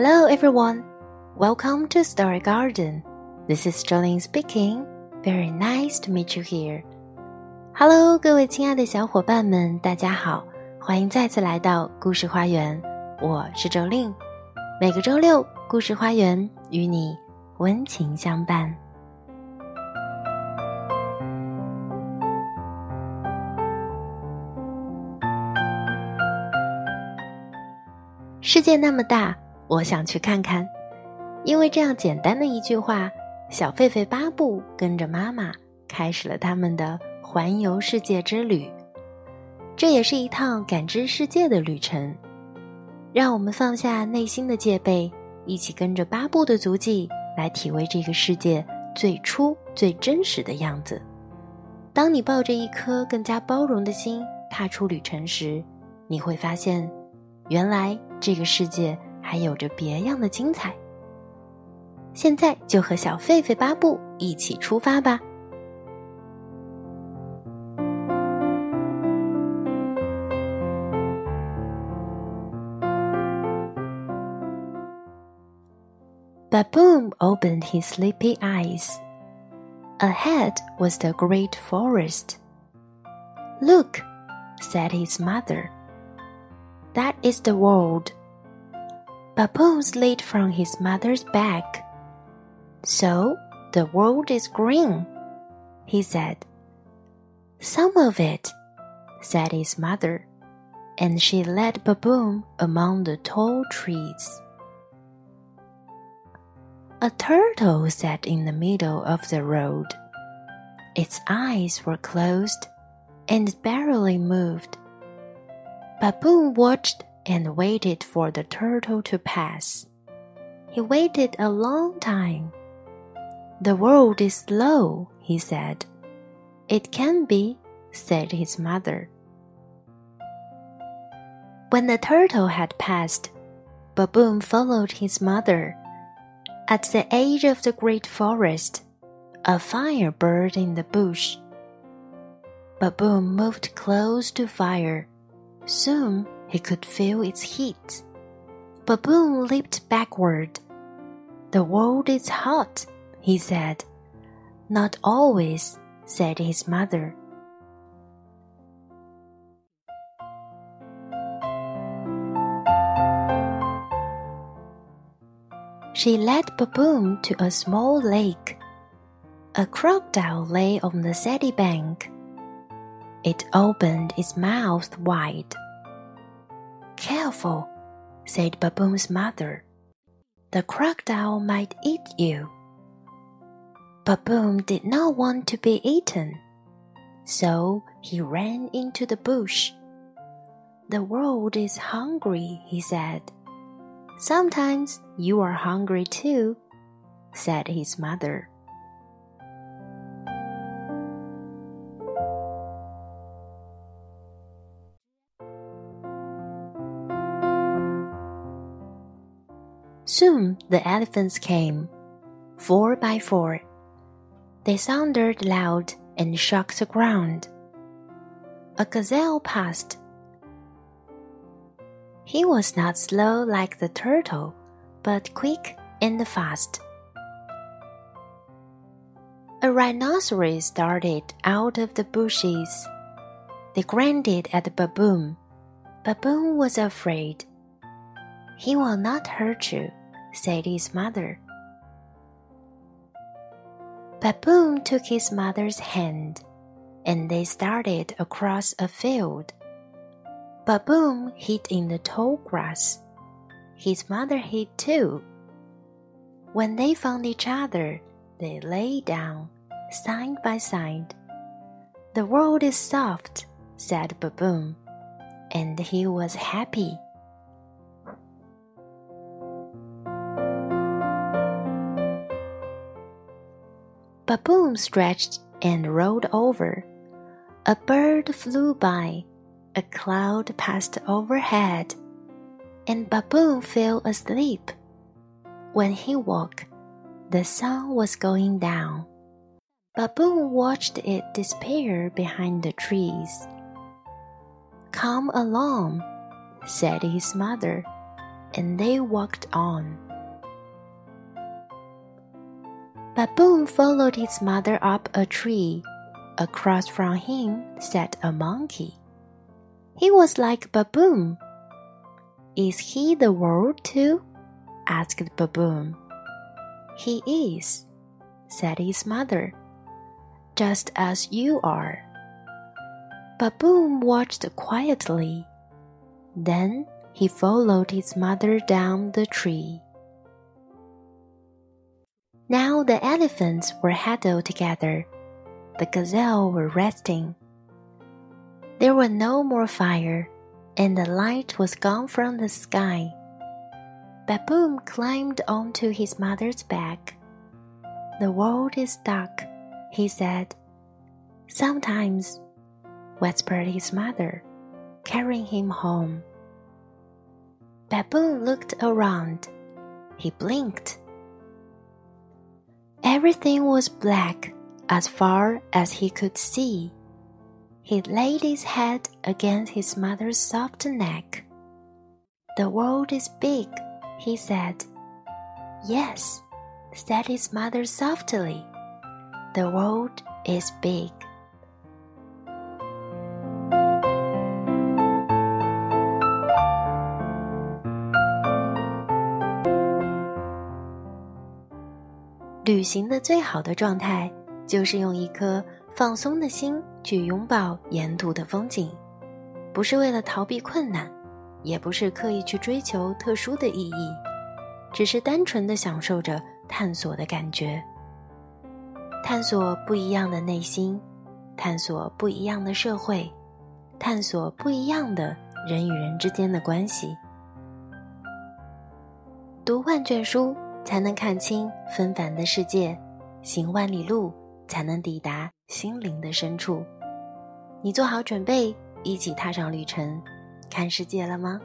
Hello, everyone. Welcome to Story Garden. This is Jolene speaking. Very nice to meet you here. Hello，各位亲爱的小伙伴们，大家好，欢迎再次来到故事花园。我是周令，每个周六，故事花园与你温情相伴。世界那么大，我想去看看。因为这样简单的一句话，小狒狒巴布跟着妈妈开始了他们的环游世界之旅。这也是一趟感知世界的旅程。让我们放下内心的戒备，一起跟着巴布的足迹来体味这个世界最初最真实的样子。当你抱着一颗更加包容的心踏出旅程时，你会发现，原来。这个世界还有着别样的精彩。现在就和小狒狒巴布一起出发吧。Baboon opened his sleepy eyes. Ahead was the great forest. Look, said his mother. That is the world. Baboon slid from his mother's back. So, the world is green, he said. Some of it, said his mother, and she led Baboon among the tall trees. A turtle sat in the middle of the road. Its eyes were closed and barely moved. Baboon watched and waited for the turtle to pass. He waited a long time. The world is slow, he said. It can be, said his mother. When the turtle had passed, Baboon followed his mother. At the edge of the great forest, a fire burned in the bush. Baboon moved close to fire Soon he could feel its heat. Baboon leaped backward. The world is hot, he said. Not always, said his mother. She led Baboon to a small lake. A crocodile lay on the sandy bank. It opened its mouth wide. Careful, said Baboon's mother. The crocodile might eat you. Baboon did not want to be eaten, so he ran into the bush. The world is hungry, he said. Sometimes you are hungry too, said his mother. Soon the elephants came, four by four. They thundered loud and shook the ground. A gazelle passed. He was not slow like the turtle, but quick and fast. A rhinoceros started out of the bushes. They grunted at Baboon. Baboon was afraid. He will not hurt you, said his mother. Baboon took his mother's hand, and they started across a field. Baboon hid in the tall grass. His mother hid too. When they found each other, they lay down, side by side. The world is soft, said Baboon, and he was happy. Baboon stretched and rolled over. A bird flew by. A cloud passed overhead. And Baboon fell asleep. When he woke, the sun was going down. Baboon watched it disappear behind the trees. Come along, said his mother. and they walked on. Baboon followed his mother up a tree. Across from him sat a monkey. He was like Baboon. Is he the world too? asked Baboon. He is, said his mother, just as you are. Baboon watched quietly. Then he followed his mother down the tree. Now the elephants were huddled together. The gazelle were resting. There was no more fire, and the light was gone from the sky. Baboon climbed onto his mother's back. The world is dark, he said. Sometimes, whispered his mother, carrying him home. Baboon looked around. He blinked Everything was black as far as he could see. He laid his head against his mother's soft neck. The world is big, he said. Yes, said his mother softly. The world is big. 旅行的最好的状态，就是用一颗放松的心去拥抱沿途的风景，不是为了逃避困难，也不是刻意去追求特殊的意义，只是单纯的享受着探索的感觉，探索不一样的内心，探索不一样的社会，探索不一样的人与人之间的关系。读万卷书。才能看清纷繁的世界，行万里路才能抵达心灵的深处。你做好准备，一起踏上旅程，看世界了吗？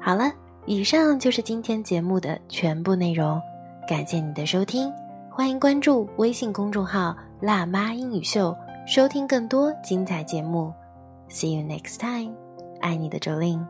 好了，以上就是今天节目的全部内容，感谢你的收听，欢迎关注微信公众号“辣妈英语秀”，收听更多精彩节目。See you next time，爱你的周令。